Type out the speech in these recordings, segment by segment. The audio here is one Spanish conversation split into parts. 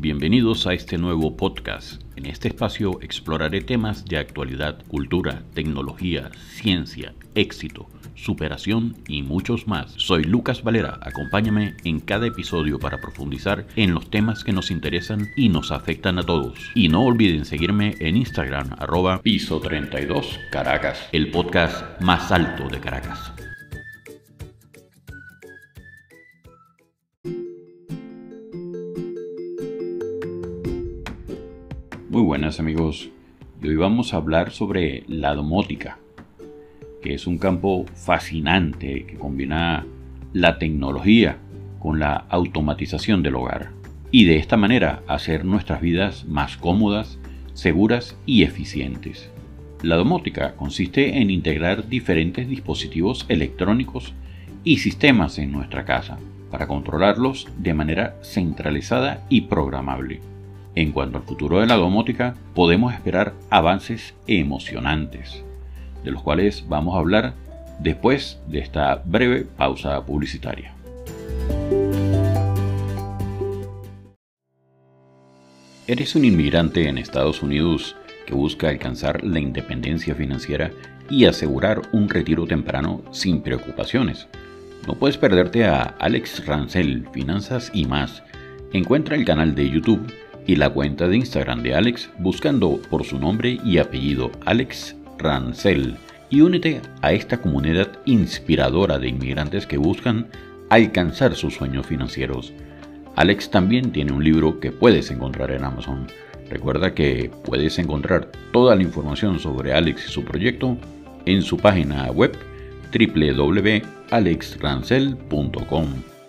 Bienvenidos a este nuevo podcast. En este espacio exploraré temas de actualidad, cultura, tecnología, ciencia, éxito, superación y muchos más. Soy Lucas Valera, acompáñame en cada episodio para profundizar en los temas que nos interesan y nos afectan a todos. Y no olviden seguirme en Instagram arroba piso 32 Caracas, el podcast más alto de Caracas. Muy buenas amigos, hoy vamos a hablar sobre la domótica, que es un campo fascinante que combina la tecnología con la automatización del hogar y de esta manera hacer nuestras vidas más cómodas, seguras y eficientes. La domótica consiste en integrar diferentes dispositivos electrónicos y sistemas en nuestra casa para controlarlos de manera centralizada y programable. En cuanto al futuro de la domótica, podemos esperar avances emocionantes, de los cuales vamos a hablar después de esta breve pausa publicitaria. ¿Eres un inmigrante en Estados Unidos que busca alcanzar la independencia financiera y asegurar un retiro temprano sin preocupaciones? No puedes perderte a Alex Rancel, Finanzas y más. Encuentra el canal de YouTube y la cuenta de Instagram de Alex buscando por su nombre y apellido Alex Rancel y únete a esta comunidad inspiradora de inmigrantes que buscan alcanzar sus sueños financieros. Alex también tiene un libro que puedes encontrar en Amazon. Recuerda que puedes encontrar toda la información sobre Alex y su proyecto en su página web www.alexrancel.com.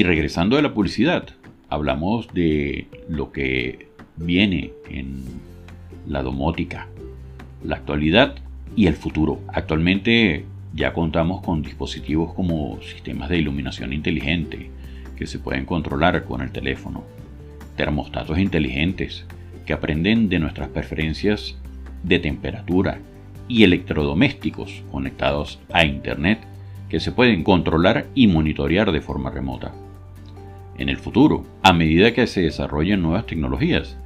Y regresando a la publicidad, hablamos de lo que viene en la domótica, la actualidad y el futuro. Actualmente ya contamos con dispositivos como sistemas de iluminación inteligente que se pueden controlar con el teléfono, termostatos inteligentes que aprenden de nuestras preferencias de temperatura y electrodomésticos conectados a Internet que se pueden controlar y monitorear de forma remota. En el futuro, a medida que se desarrollen nuevas tecnologías,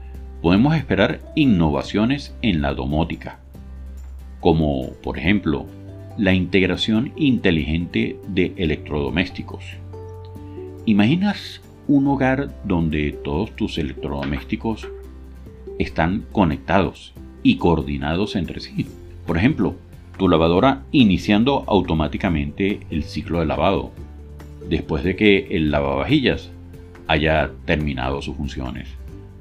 podemos esperar innovaciones en la domótica, como por ejemplo la integración inteligente de electrodomésticos. ¿Imaginas un hogar donde todos tus electrodomésticos están conectados y coordinados entre sí? Por ejemplo, tu lavadora iniciando automáticamente el ciclo de lavado, después de que el lavavajillas haya terminado sus funciones.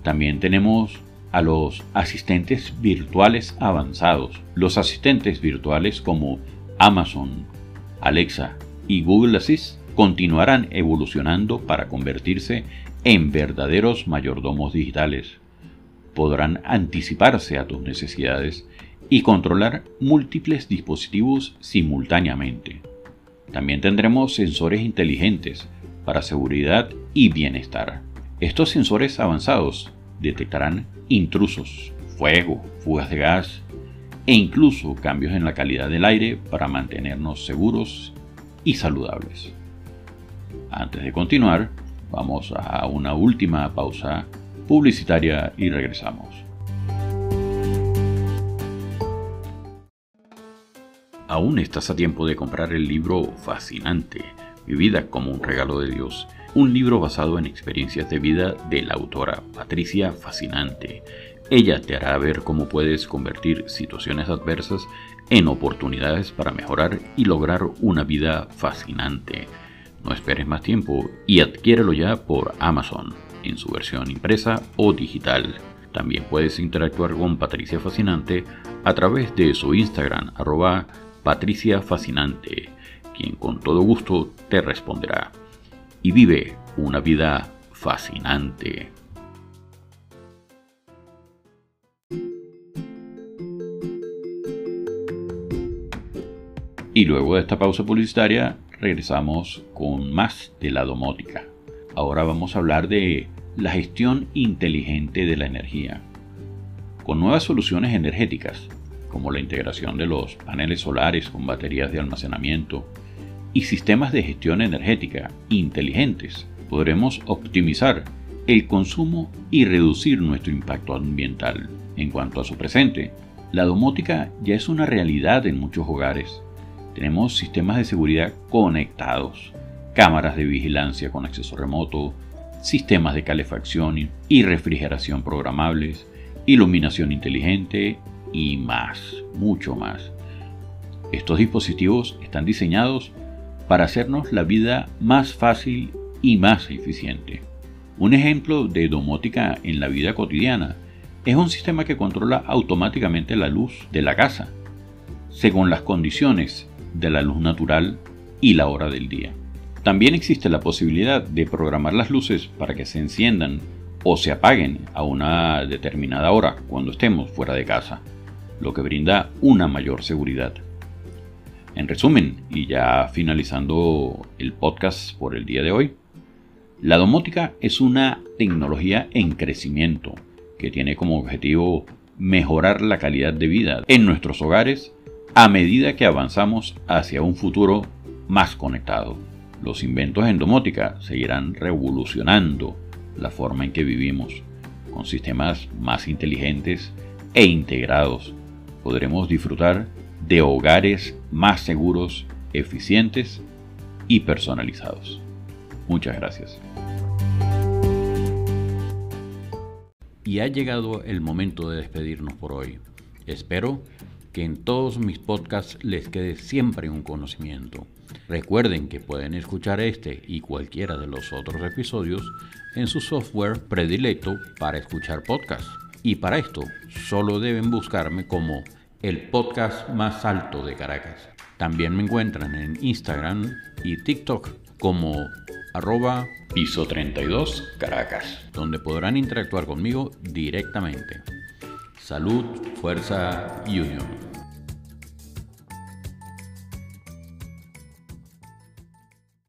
También tenemos a los asistentes virtuales avanzados. Los asistentes virtuales como Amazon, Alexa y Google Assist continuarán evolucionando para convertirse en verdaderos mayordomos digitales. Podrán anticiparse a tus necesidades y controlar múltiples dispositivos simultáneamente. También tendremos sensores inteligentes para seguridad y bienestar. Estos sensores avanzados detectarán intrusos, fuego, fugas de gas e incluso cambios en la calidad del aire para mantenernos seguros y saludables. Antes de continuar, vamos a una última pausa publicitaria y regresamos. Aún estás a tiempo de comprar el libro fascinante, Mi vida como un regalo de Dios, un libro basado en experiencias de vida de la autora Patricia Fascinante. Ella te hará ver cómo puedes convertir situaciones adversas en oportunidades para mejorar y lograr una vida fascinante. No esperes más tiempo y adquiérelo ya por Amazon, en su versión impresa o digital. También puedes interactuar con Patricia Fascinante a través de su Instagram, arroba quien con todo gusto te responderá. Y vive una vida fascinante. Y luego de esta pausa publicitaria regresamos con más de la domótica. Ahora vamos a hablar de la gestión inteligente de la energía. Con nuevas soluciones energéticas como la integración de los paneles solares con baterías de almacenamiento y sistemas de gestión energética inteligentes, podremos optimizar el consumo y reducir nuestro impacto ambiental. En cuanto a su presente, la domótica ya es una realidad en muchos hogares. Tenemos sistemas de seguridad conectados, cámaras de vigilancia con acceso remoto, sistemas de calefacción y refrigeración programables, iluminación inteligente y más, mucho más. Estos dispositivos están diseñados para hacernos la vida más fácil y más eficiente. Un ejemplo de domótica en la vida cotidiana es un sistema que controla automáticamente la luz de la casa, según las condiciones de la luz natural y la hora del día. También existe la posibilidad de programar las luces para que se enciendan o se apaguen a una determinada hora cuando estemos fuera de casa, lo que brinda una mayor seguridad. En resumen, y ya finalizando el podcast por el día de hoy, la domótica es una tecnología en crecimiento que tiene como objetivo mejorar la calidad de vida en nuestros hogares a medida que avanzamos hacia un futuro más conectado. Los inventos en domótica seguirán revolucionando la forma en que vivimos. Con sistemas más inteligentes e integrados podremos disfrutar de hogares más seguros, eficientes y personalizados. Muchas gracias. Y ha llegado el momento de despedirnos por hoy. Espero que en todos mis podcasts les quede siempre un conocimiento. Recuerden que pueden escuchar este y cualquiera de los otros episodios en su software predilecto para escuchar podcasts. Y para esto solo deben buscarme como el podcast más alto de Caracas. También me encuentran en Instagram y TikTok como arroba piso 32 Caracas, donde podrán interactuar conmigo directamente. Salud, fuerza y unión.